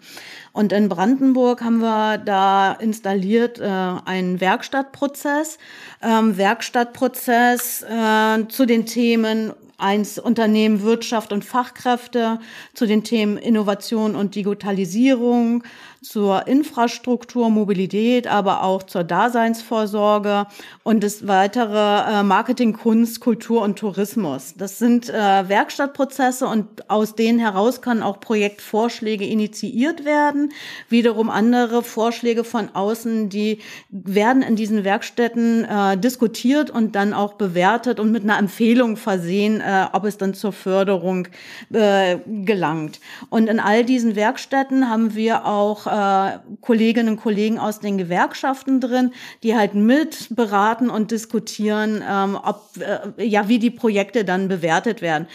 Und in Brandenburg haben wir da installiert äh, einen Werkstattprozess. Ähm, Werkstattprozess äh, zu den Themen eins Unternehmen Wirtschaft und Fachkräfte zu den Themen Innovation und Digitalisierung, zur Infrastruktur, Mobilität, aber auch zur Daseinsvorsorge und das weitere äh, Marketing, Kunst, Kultur und Tourismus. Das sind äh, Werkstattprozesse und aus denen heraus können auch Projektvorschläge initiiert werden. Wiederum andere Vorschläge von außen, die werden in diesen Werkstätten äh, diskutiert und dann auch bewertet und mit einer Empfehlung versehen, ob es dann zur Förderung gelangt. Und in all diesen Werkstätten haben wir auch äh, Kolleginnen und Kollegen aus den Gewerkschaften drin, die halt mit beraten und diskutieren, ähm, ob äh, ja wie die Projekte dann bewertet werden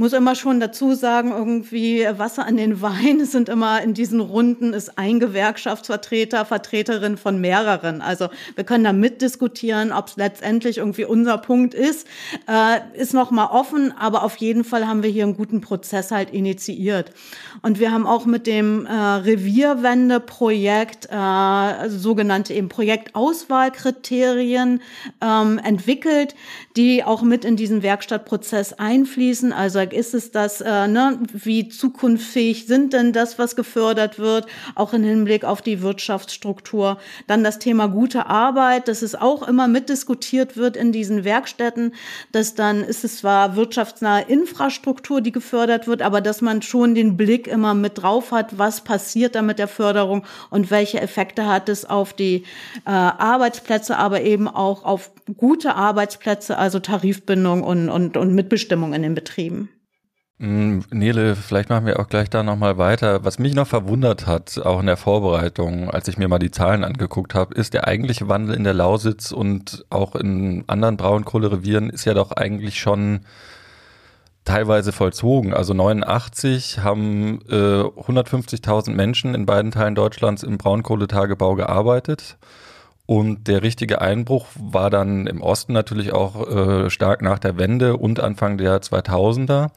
muss immer schon dazu sagen, irgendwie Wasser an den Wein sind immer in diesen Runden ist ein Gewerkschaftsvertreter, Vertreterin von mehreren. Also wir können da mitdiskutieren, ob es letztendlich irgendwie unser Punkt ist, äh, ist noch mal offen, aber auf jeden Fall haben wir hier einen guten Prozess halt initiiert. Und wir haben auch mit dem äh, Revierwende-Projekt äh, sogenannte eben Projektauswahlkriterien ähm, entwickelt, die auch mit in diesen Werkstattprozess einfließen. Also ist es das, äh, ne, wie zukunftsfähig sind denn das, was gefördert wird, auch im Hinblick auf die Wirtschaftsstruktur. Dann das Thema gute Arbeit, dass es auch immer mitdiskutiert wird in diesen Werkstätten, dass dann ist es zwar wirtschaftsnahe Infrastruktur, die gefördert wird, aber dass man schon den Blick immer mit drauf hat, was passiert da mit der Förderung und welche Effekte hat es auf die äh, Arbeitsplätze, aber eben auch auf gute Arbeitsplätze, also Tarifbindung und, und, und Mitbestimmung in den Betrieben. Mm, Nele, vielleicht machen wir auch gleich da nochmal weiter. Was mich noch verwundert hat, auch in der Vorbereitung, als ich mir mal die Zahlen angeguckt habe, ist der eigentliche Wandel in der Lausitz und auch in anderen Braunkohlerevieren ist ja doch eigentlich schon teilweise vollzogen. Also 89 haben äh, 150.000 Menschen in beiden Teilen Deutschlands im Braunkohletagebau gearbeitet. Und der richtige Einbruch war dann im Osten natürlich auch äh, stark nach der Wende und Anfang der 2000er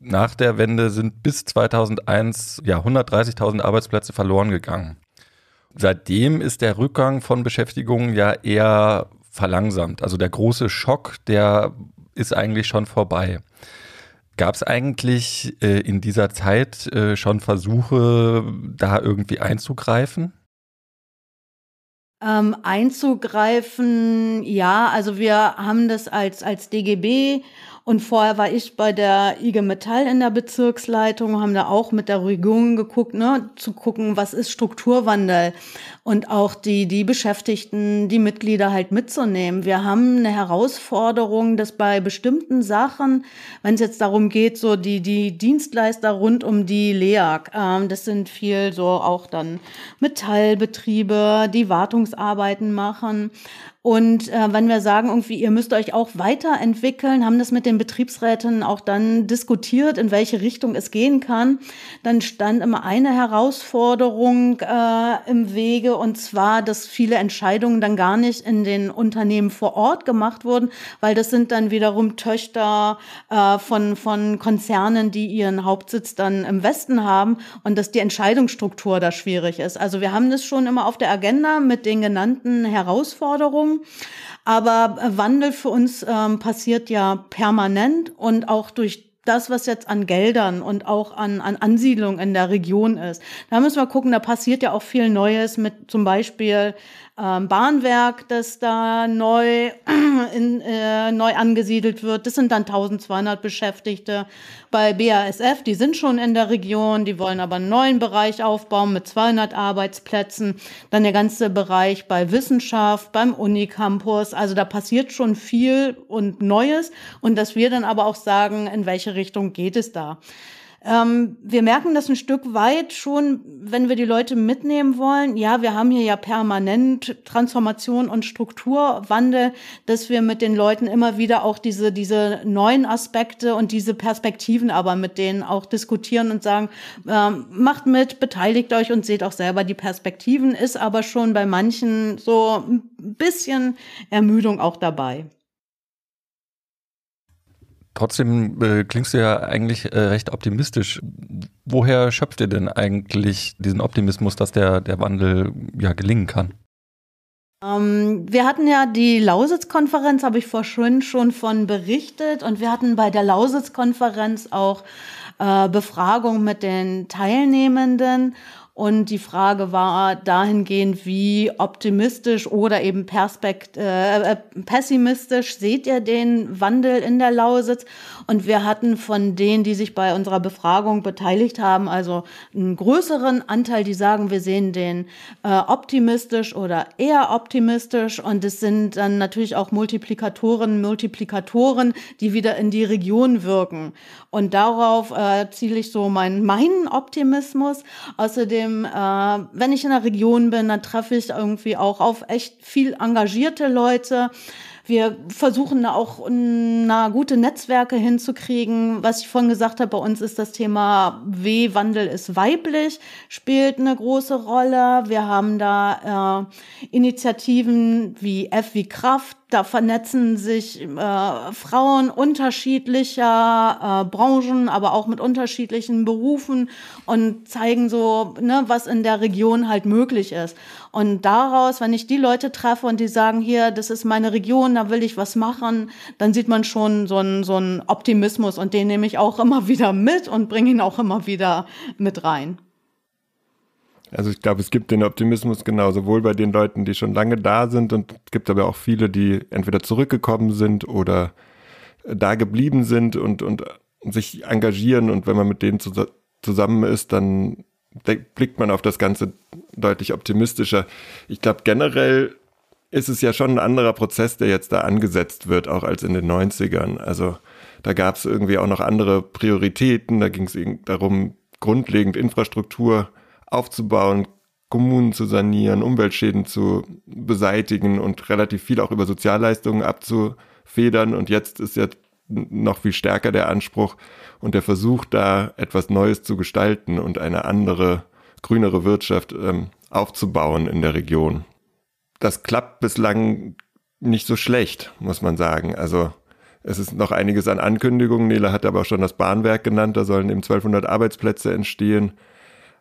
nach der Wende sind bis 2001 ja 130.000 Arbeitsplätze verloren gegangen. Seitdem ist der Rückgang von Beschäftigungen ja eher verlangsamt. Also der große Schock, der ist eigentlich schon vorbei. Gab es eigentlich äh, in dieser Zeit äh, schon Versuche, da irgendwie einzugreifen? Ähm, einzugreifen, ja, also wir haben das als, als DGB und vorher war ich bei der IG Metall in der Bezirksleitung, haben da auch mit der Regierung geguckt, ne, zu gucken, was ist Strukturwandel und auch die, die Beschäftigten, die Mitglieder halt mitzunehmen. Wir haben eine Herausforderung, dass bei bestimmten Sachen, wenn es jetzt darum geht, so die, die Dienstleister rund um die LEAG, ähm, das sind viel so auch dann Metallbetriebe, die Wartungsarbeiten machen, Und äh, wenn wir sagen, irgendwie, ihr müsst euch auch weiterentwickeln, haben das mit den Betriebsräten auch dann diskutiert, in welche Richtung es gehen kann, dann stand immer eine Herausforderung äh, im Wege, und zwar, dass viele Entscheidungen dann gar nicht in den Unternehmen vor Ort gemacht wurden, weil das sind dann wiederum Töchter äh, von, von Konzernen, die ihren Hauptsitz dann im Westen haben und dass die Entscheidungsstruktur da schwierig ist. Also wir haben das schon immer auf der Agenda mit den genannten Herausforderungen. Aber Wandel für uns ähm, passiert ja permanent und auch durch das, was jetzt an Geldern und auch an, an Ansiedlung in der Region ist. Da müssen wir gucken, da passiert ja auch viel Neues mit zum Beispiel ähm, Bahnwerk, das da neu, in, äh, neu angesiedelt wird. Das sind dann 1200 Beschäftigte. Bei BASF, die sind schon in der Region, die wollen aber einen neuen Bereich aufbauen mit 200 Arbeitsplätzen. Dann der ganze Bereich bei Wissenschaft, beim Unicampus. Also da passiert schon viel und Neues. Und dass wir dann aber auch sagen, in welche Richtung geht es da. Ähm, wir merken das ein Stück weit schon, wenn wir die Leute mitnehmen wollen. Ja, wir haben hier ja permanent Transformation und Strukturwandel, dass wir mit den Leuten immer wieder auch diese, diese neuen Aspekte und diese Perspektiven aber mit denen auch diskutieren und sagen, ähm, macht mit, beteiligt euch und seht auch selber die Perspektiven, ist aber schon bei manchen so ein bisschen Ermüdung auch dabei. Trotzdem äh, klingst du ja eigentlich äh, recht optimistisch. Woher schöpft ihr denn eigentlich diesen Optimismus, dass der, der Wandel ja gelingen kann? Ähm, wir hatten ja die Lausitz-Konferenz, habe ich vorhin schon von berichtet. Und wir hatten bei der Lausitz-Konferenz auch äh, Befragung mit den Teilnehmenden. Und die Frage war dahingehend, wie optimistisch oder eben perspekt äh, pessimistisch seht ihr den Wandel in der Lausitz? Und wir hatten von denen, die sich bei unserer Befragung beteiligt haben, also einen größeren Anteil, die sagen, wir sehen den äh, optimistisch oder eher optimistisch. Und es sind dann natürlich auch Multiplikatoren, Multiplikatoren, die wieder in die Region wirken. Und darauf äh, ziele ich so meinen, meinen Optimismus. Außerdem trotzdem, äh, wenn ich in der Region bin, dann treffe ich irgendwie auch auf echt viel engagierte Leute. Wir versuchen auch na, gute Netzwerke hinzukriegen. Was ich vorhin gesagt habe, bei uns ist das Thema W-Wandel ist weiblich, spielt eine große Rolle. Wir haben da äh, Initiativen wie F wie Kraft, da vernetzen sich äh, Frauen unterschiedlicher äh, Branchen, aber auch mit unterschiedlichen Berufen und zeigen so, ne, was in der Region halt möglich ist. Und daraus, wenn ich die Leute treffe und die sagen, hier, das ist meine Region, da will ich was machen, dann sieht man schon so einen so einen Optimismus und den nehme ich auch immer wieder mit und bringe ihn auch immer wieder mit rein. Also ich glaube, es gibt den Optimismus genau, sowohl bei den Leuten, die schon lange da sind und es gibt aber auch viele, die entweder zurückgekommen sind oder da geblieben sind und, und sich engagieren und wenn man mit denen zusammen ist, dann blickt man auf das Ganze deutlich optimistischer. Ich glaube, generell ist es ja schon ein anderer Prozess, der jetzt da angesetzt wird, auch als in den 90ern. Also da gab es irgendwie auch noch andere Prioritäten, da ging es darum, grundlegend Infrastruktur aufzubauen, Kommunen zu sanieren, Umweltschäden zu beseitigen und relativ viel auch über Sozialleistungen abzufedern. Und jetzt ist ja noch viel stärker der Anspruch und der Versuch, da etwas Neues zu gestalten und eine andere, grünere Wirtschaft ähm, aufzubauen in der Region. Das klappt bislang nicht so schlecht, muss man sagen. Also es ist noch einiges an Ankündigungen. Nele hat aber auch schon das Bahnwerk genannt. Da sollen eben 1200 Arbeitsplätze entstehen.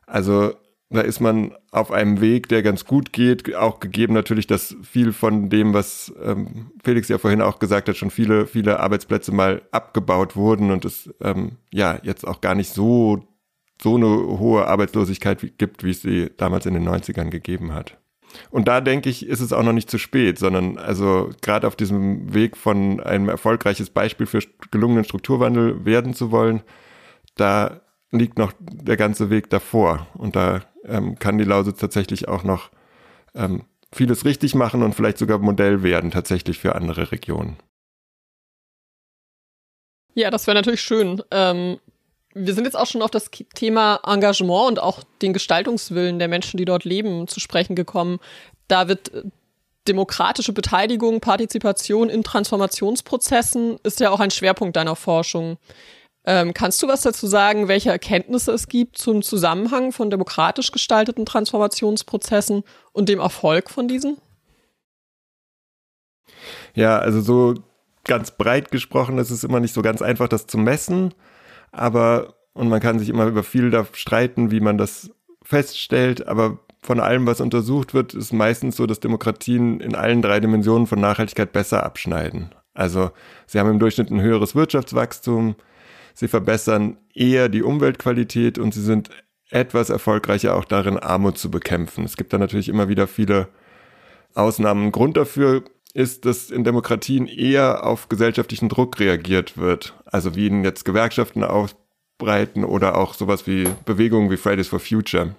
Also da ist man auf einem Weg, der ganz gut geht, auch gegeben natürlich, dass viel von dem, was ähm, Felix ja vorhin auch gesagt hat, schon viele, viele Arbeitsplätze mal abgebaut wurden und es ähm, ja jetzt auch gar nicht so, so eine hohe Arbeitslosigkeit gibt, wie es sie damals in den 90ern gegeben hat. Und da denke ich, ist es auch noch nicht zu spät, sondern also gerade auf diesem Weg von einem erfolgreiches Beispiel für gelungenen Strukturwandel werden zu wollen, da liegt noch der ganze Weg davor. Und da ähm, kann die Lausitz tatsächlich auch noch ähm, vieles richtig machen und vielleicht sogar Modell werden tatsächlich für andere Regionen. Ja, das wäre natürlich schön. Ähm, wir sind jetzt auch schon auf das Thema Engagement und auch den Gestaltungswillen der Menschen, die dort leben, zu sprechen gekommen. Da wird demokratische Beteiligung, Partizipation in Transformationsprozessen ist ja auch ein Schwerpunkt deiner Forschung. Ähm, kannst du was dazu sagen, welche Erkenntnisse es gibt zum Zusammenhang von demokratisch gestalteten Transformationsprozessen und dem Erfolg von diesen? Ja, also so ganz breit gesprochen ist es immer nicht so ganz einfach, das zu messen, aber und man kann sich immer über viel da streiten, wie man das feststellt, aber von allem, was untersucht wird, ist meistens so, dass Demokratien in allen drei Dimensionen von Nachhaltigkeit besser abschneiden. Also sie haben im Durchschnitt ein höheres Wirtschaftswachstum, sie verbessern eher die Umweltqualität und sie sind etwas erfolgreicher auch darin, Armut zu bekämpfen. Es gibt da natürlich immer wieder viele Ausnahmen. Grund dafür ist, dass in Demokratien eher auf gesellschaftlichen Druck reagiert wird. Also wie in jetzt Gewerkschaften ausbreiten oder auch sowas wie Bewegungen wie Fridays for Future.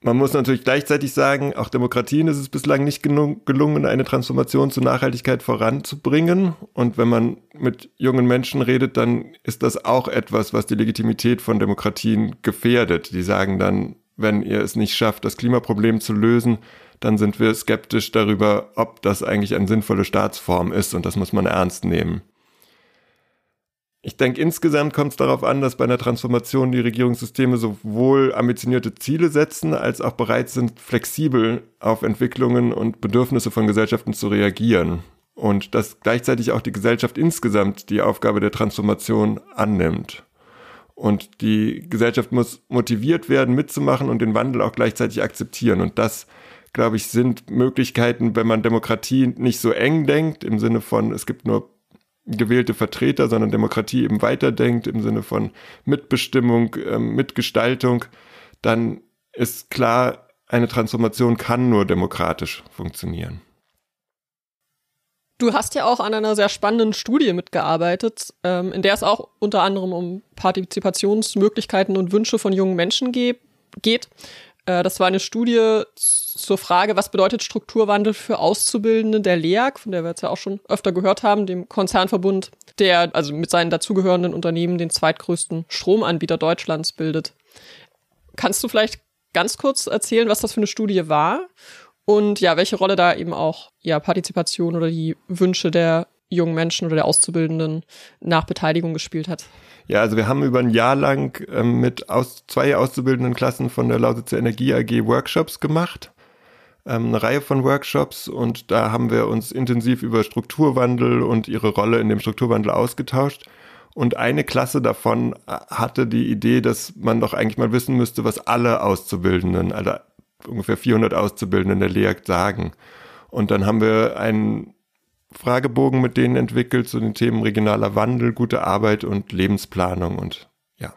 Man muss natürlich gleichzeitig sagen, auch Demokratien ist es bislang nicht gelungen, eine Transformation zur Nachhaltigkeit voranzubringen. Und wenn man mit jungen Menschen redet, dann ist das auch etwas, was die Legitimität von Demokratien gefährdet. Die sagen dann, wenn ihr es nicht schafft, das Klimaproblem zu lösen, dann sind wir skeptisch darüber, ob das eigentlich eine sinnvolle Staatsform ist und das muss man ernst nehmen. Ich denke, insgesamt kommt es darauf an, dass bei einer Transformation die Regierungssysteme sowohl ambitionierte Ziele setzen, als auch bereit sind, flexibel auf Entwicklungen und Bedürfnisse von Gesellschaften zu reagieren. Und dass gleichzeitig auch die Gesellschaft insgesamt die Aufgabe der Transformation annimmt. Und die Gesellschaft muss motiviert werden, mitzumachen und den Wandel auch gleichzeitig akzeptieren. Und das, glaube ich, sind Möglichkeiten, wenn man Demokratie nicht so eng denkt, im Sinne von, es gibt nur gewählte Vertreter, sondern Demokratie eben weiterdenkt im Sinne von Mitbestimmung, ähm, Mitgestaltung, dann ist klar, eine Transformation kann nur demokratisch funktionieren. Du hast ja auch an einer sehr spannenden Studie mitgearbeitet, ähm, in der es auch unter anderem um Partizipationsmöglichkeiten und Wünsche von jungen Menschen geht. Äh, das war eine Studie zur Frage, was bedeutet Strukturwandel für Auszubildende der LEAG, von der wir jetzt ja auch schon öfter gehört haben, dem Konzernverbund, der also mit seinen dazugehörenden Unternehmen den zweitgrößten Stromanbieter Deutschlands bildet. Kannst du vielleicht ganz kurz erzählen, was das für eine Studie war und ja, welche Rolle da eben auch ja Partizipation oder die Wünsche der jungen Menschen oder der Auszubildenden nach Beteiligung gespielt hat? Ja, also wir haben über ein Jahr lang ähm, mit aus, zwei auszubildenden Klassen von der Lausitzer Energie AG Workshops gemacht. Ähm, eine Reihe von Workshops und da haben wir uns intensiv über Strukturwandel und ihre Rolle in dem Strukturwandel ausgetauscht. Und eine Klasse davon äh, hatte die Idee, dass man doch eigentlich mal wissen müsste, was alle Auszubildenden, also ungefähr 400 Auszubildenden der LEAG sagen. Und dann haben wir einen Fragebogen mit denen entwickelt zu den Themen regionaler Wandel, gute Arbeit und Lebensplanung und ja.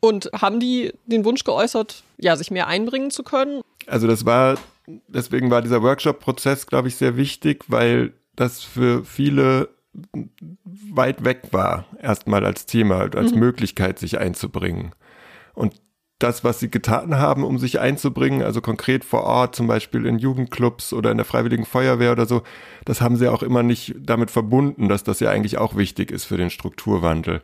Und haben die den Wunsch geäußert, ja, sich mehr einbringen zu können? Also das war, deswegen war dieser Workshop-Prozess, glaube ich, sehr wichtig, weil das für viele weit weg war, erstmal als Thema, als mhm. Möglichkeit, sich einzubringen. Und das, was sie getan haben, um sich einzubringen, also konkret vor Ort, zum Beispiel in Jugendclubs oder in der Freiwilligen Feuerwehr oder so, das haben sie auch immer nicht damit verbunden, dass das ja eigentlich auch wichtig ist für den Strukturwandel.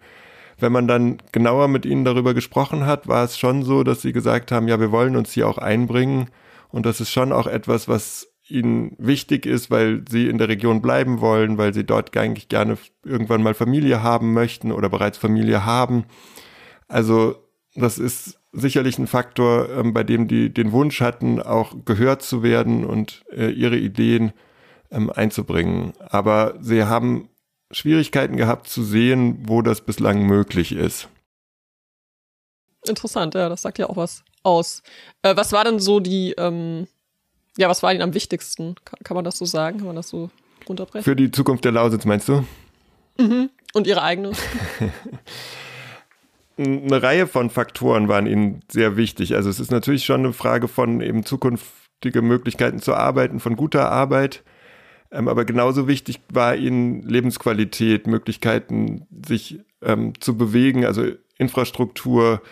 Wenn man dann genauer mit ihnen darüber gesprochen hat, war es schon so, dass sie gesagt haben, ja, wir wollen uns hier auch einbringen und das ist schon auch etwas, was ihnen wichtig ist, weil sie in der Region bleiben wollen, weil sie dort eigentlich gerne irgendwann mal Familie haben möchten oder bereits Familie haben. Also das ist sicherlich ein Faktor, ähm, bei dem die den Wunsch hatten, auch gehört zu werden und äh, ihre Ideen ähm, einzubringen. Aber sie haben Schwierigkeiten gehabt zu sehen, wo das bislang möglich ist. Interessant, ja, das sagt ja auch was aus. Äh, was war denn so die, ähm, ja, was war Ihnen am wichtigsten? Kann, kann, man das so sagen? Kann man das so runterbrechen? Für die Zukunft der Lausitz, meinst du? Mhm. Und Ihre eigene? eine Reihe von Faktoren waren ihnen sehr wichtig. Also es ist natürlich schon eine Frage von eben zukünftige Möglichkeiten zu arbeiten, von guter Arbeit. Ähm, aber genauso wichtig war ihnen Lebensqualität, Möglichkeiten, sich ähm, zu bewegen, also Infrastruktur,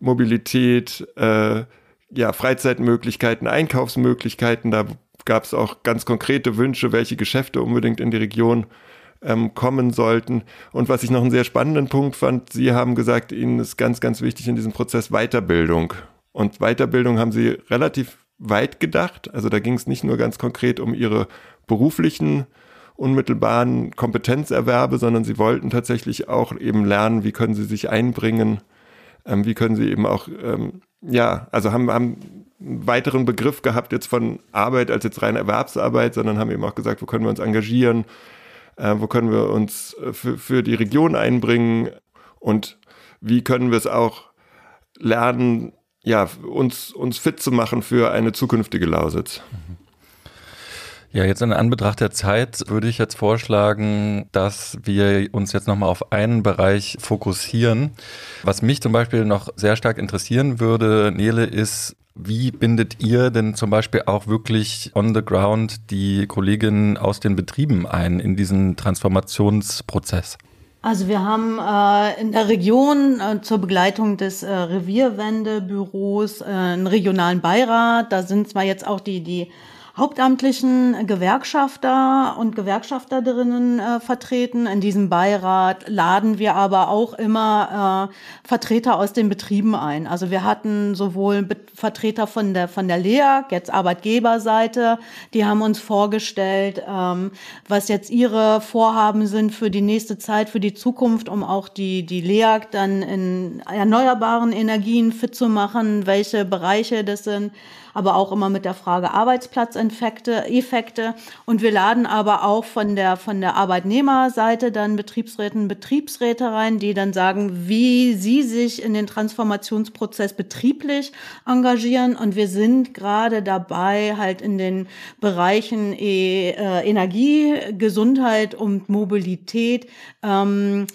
Mobilität, äh, ja, Freizeitmöglichkeiten, Einkaufsmöglichkeiten. Da gab es auch ganz konkrete Wünsche, welche Geschäfte unbedingt in die Region ähm, kommen sollten. Und was ich noch einen sehr spannenden Punkt fand, Sie haben gesagt, Ihnen ist ganz, ganz wichtig in diesem Prozess Weiterbildung. Und Weiterbildung haben Sie relativ weit gedacht. Also da ging es nicht nur ganz konkret um ihre beruflichen unmittelbaren Kompetenzerwerbe, sondern sie wollten tatsächlich auch eben lernen, wie können sie sich einbringen, ähm, wie können sie eben auch, ähm, ja, also haben, haben einen weiteren Begriff gehabt jetzt von Arbeit als jetzt reine Erwerbsarbeit, sondern haben eben auch gesagt, wo können wir uns engagieren, äh, wo können wir uns äh, für, für die Region einbringen und wie können wir es auch lernen, ja, uns, uns fit zu machen für eine zukünftige Lausitz. Ja, jetzt in Anbetracht der Zeit würde ich jetzt vorschlagen, dass wir uns jetzt nochmal auf einen Bereich fokussieren. Was mich zum Beispiel noch sehr stark interessieren würde, Nele, ist, wie bindet ihr denn zum Beispiel auch wirklich on the ground die Kolleginnen aus den Betrieben ein in diesen Transformationsprozess? Also wir haben äh, in der Region äh, zur Begleitung des äh, Revierwendebüros äh, einen regionalen Beirat. Da sind zwar jetzt auch die, die hauptamtlichen Gewerkschafter und Gewerkschafterinnen äh, vertreten. In diesem Beirat laden wir aber auch immer äh, Vertreter aus den Betrieben ein. Also wir hatten sowohl Be Vertreter von der von der LEAG, jetzt Arbeitgeberseite, die haben uns vorgestellt, ähm, was jetzt ihre Vorhaben sind für die nächste Zeit, für die Zukunft, um auch die die LEAG dann in erneuerbaren Energien fit zu machen, welche Bereiche das sind aber auch immer mit der Frage Arbeitsplatzeffekte. Effekte. Und wir laden aber auch von der, von der Arbeitnehmerseite dann Betriebsräten, Betriebsräte rein, die dann sagen, wie sie sich in den Transformationsprozess betrieblich engagieren. Und wir sind gerade dabei, halt in den Bereichen e, Energie, Gesundheit und Mobilität, ähm,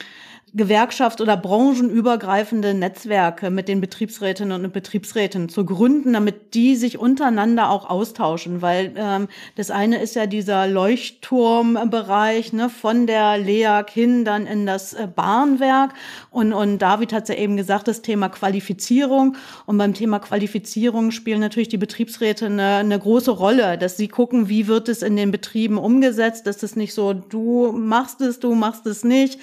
Gewerkschaft- oder branchenübergreifende Netzwerke mit den Betriebsrätinnen und Betriebsräten zu gründen, damit die sich untereinander auch austauschen. Weil ähm, das eine ist ja dieser Leuchtturmbereich ne, von der LEAG hin dann in das äh, Bahnwerk. Und, und David hat ja eben gesagt, das Thema Qualifizierung. Und beim Thema Qualifizierung spielen natürlich die Betriebsräte eine, eine große Rolle, dass sie gucken, wie wird es in den Betrieben umgesetzt, dass es nicht so, du machst es, du machst es nicht.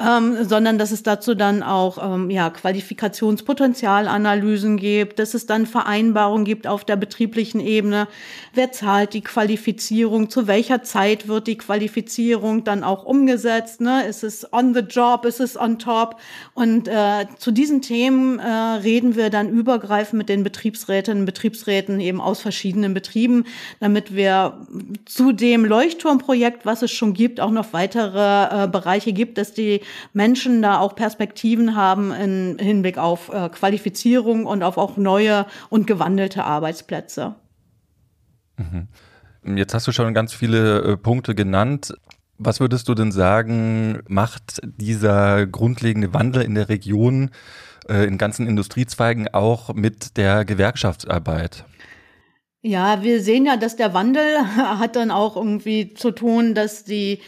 Ähm, sondern dass es dazu dann auch ähm, ja, Qualifikationspotenzialanalysen gibt, dass es dann Vereinbarungen gibt auf der betrieblichen Ebene. Wer zahlt die Qualifizierung? Zu welcher Zeit wird die Qualifizierung dann auch umgesetzt? Ne? Ist es on the job? Ist es on top? Und äh, zu diesen Themen äh, reden wir dann übergreifend mit den Betriebsrätinnen und Betriebsräten eben aus verschiedenen Betrieben, damit wir zu dem Leuchtturmprojekt, was es schon gibt, auch noch weitere äh, Bereiche gibt, dass die Menschen Menschen da auch Perspektiven haben im Hinblick auf äh, Qualifizierung und auf auch neue und gewandelte Arbeitsplätze. Mhm. Jetzt hast du schon ganz viele äh, Punkte genannt. Was würdest du denn sagen, macht dieser grundlegende Wandel in der Region äh, in ganzen Industriezweigen auch mit der Gewerkschaftsarbeit? Ja, wir sehen ja, dass der Wandel hat dann auch irgendwie zu tun, dass die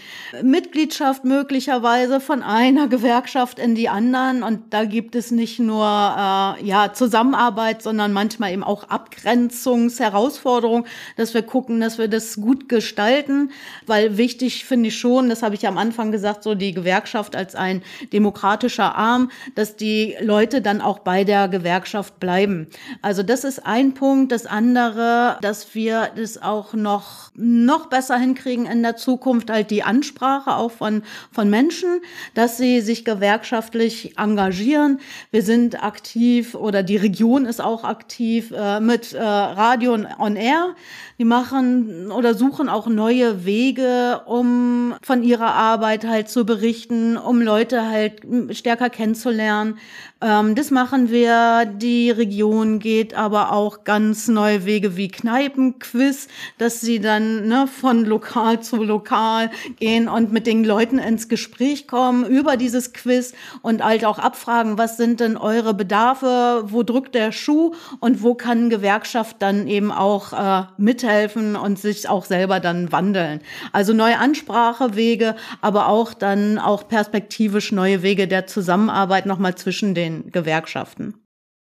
Mitgliedschaft möglicherweise von einer Gewerkschaft in die anderen und da gibt es nicht nur äh, ja Zusammenarbeit, sondern manchmal eben auch Abgrenzungsherausforderungen, dass wir gucken, dass wir das gut gestalten, weil wichtig finde ich schon, das habe ich am Anfang gesagt, so die Gewerkschaft als ein demokratischer Arm, dass die Leute dann auch bei der Gewerkschaft bleiben. Also das ist ein Punkt. Das andere dass wir das auch noch, noch besser hinkriegen in der Zukunft, halt die Ansprache auch von, von Menschen, dass sie sich gewerkschaftlich engagieren. Wir sind aktiv oder die Region ist auch aktiv äh, mit äh, Radio on Air. Die machen oder suchen auch neue Wege, um von ihrer Arbeit halt zu berichten, um Leute halt stärker kennenzulernen. Ähm, das machen wir. Die Region geht aber auch ganz neue Wege wie Kneipenquiz, dass sie dann ne, von lokal zu lokal gehen und mit den Leuten ins Gespräch kommen über dieses Quiz und halt auch abfragen, was sind denn eure Bedarfe, wo drückt der Schuh und wo kann Gewerkschaft dann eben auch äh, mithelfen und sich auch selber dann wandeln. Also neue Ansprachewege, aber auch dann auch perspektivisch neue Wege der Zusammenarbeit nochmal zwischen den Gewerkschaften.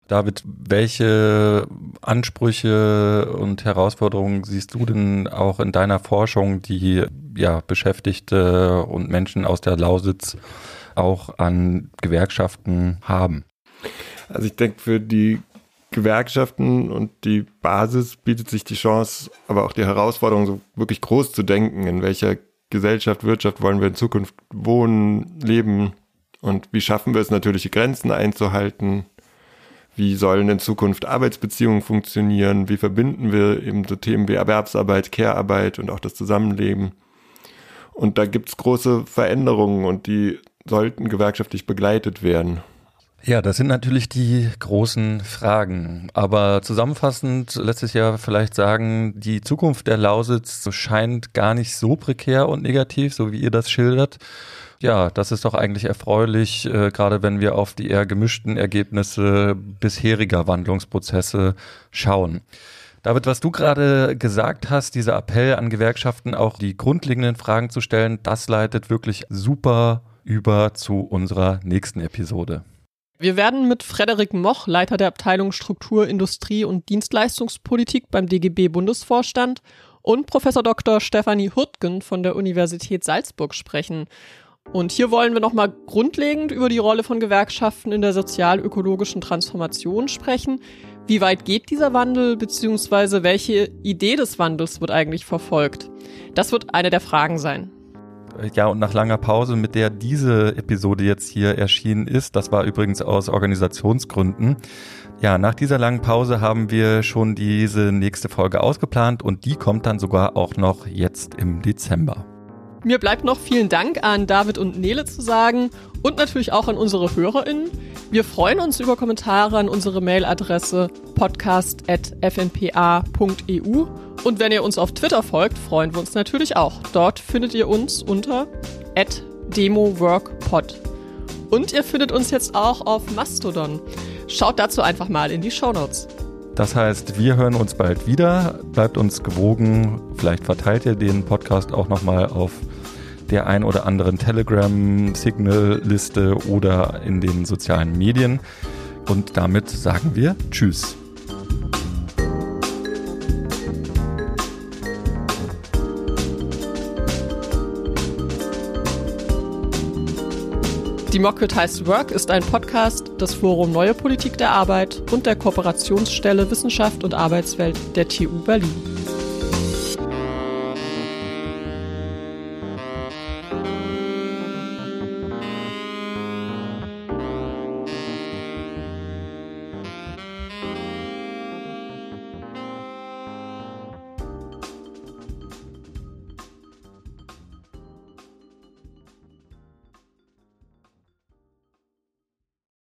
David, welche Ansprüche und Herausforderungen siehst du denn auch in deiner Forschung, die ja Beschäftigte und Menschen aus der Lausitz auch an Gewerkschaften haben? Also ich denke, für die Gewerkschaften und die Basis bietet sich die Chance, aber auch die Herausforderung, so wirklich groß zu denken, in welcher Gesellschaft, Wirtschaft wollen wir in Zukunft wohnen, leben und wie schaffen wir es, natürliche Grenzen einzuhalten, wie sollen in Zukunft Arbeitsbeziehungen funktionieren, wie verbinden wir eben so Themen wie Erwerbsarbeit, Care-Arbeit und auch das Zusammenleben. Und da gibt es große Veränderungen und die sollten gewerkschaftlich begleitet werden. Ja, das sind natürlich die großen Fragen. Aber zusammenfassend lässt sich ja vielleicht sagen, die Zukunft der Lausitz scheint gar nicht so prekär und negativ, so wie ihr das schildert. Ja, das ist doch eigentlich erfreulich, äh, gerade wenn wir auf die eher gemischten Ergebnisse bisheriger Wandlungsprozesse schauen. David, was du gerade gesagt hast, dieser Appell an Gewerkschaften, auch die grundlegenden Fragen zu stellen, das leitet wirklich super über zu unserer nächsten Episode. Wir werden mit Frederik Moch, Leiter der Abteilung Struktur, Industrie und Dienstleistungspolitik beim DGB Bundesvorstand und Professor Dr. Stefanie Hurtgen von der Universität Salzburg sprechen. Und hier wollen wir nochmal grundlegend über die Rolle von Gewerkschaften in der sozial-ökologischen Transformation sprechen. Wie weit geht dieser Wandel, beziehungsweise welche Idee des Wandels wird eigentlich verfolgt? Das wird eine der Fragen sein. Ja, und nach langer Pause, mit der diese Episode jetzt hier erschienen ist, das war übrigens aus Organisationsgründen. Ja, nach dieser langen Pause haben wir schon diese nächste Folge ausgeplant und die kommt dann sogar auch noch jetzt im Dezember. Mir bleibt noch vielen Dank an David und Nele zu sagen und natürlich auch an unsere HörerInnen. Wir freuen uns über Kommentare an unsere Mailadresse podcast.fnpa.eu und wenn ihr uns auf Twitter folgt, freuen wir uns natürlich auch. Dort findet ihr uns unter @demoworkpod. Und ihr findet uns jetzt auch auf Mastodon. Schaut dazu einfach mal in die Shownotes. Das heißt, wir hören uns bald wieder. Bleibt uns gewogen. Vielleicht verteilt ihr den Podcast auch nochmal auf der ein oder anderen Telegram-Signal-Liste oder in den sozialen Medien. Und damit sagen wir Tschüss. Democratized Work ist ein Podcast des Forum Neue Politik der Arbeit und der Kooperationsstelle Wissenschaft und Arbeitswelt der TU Berlin.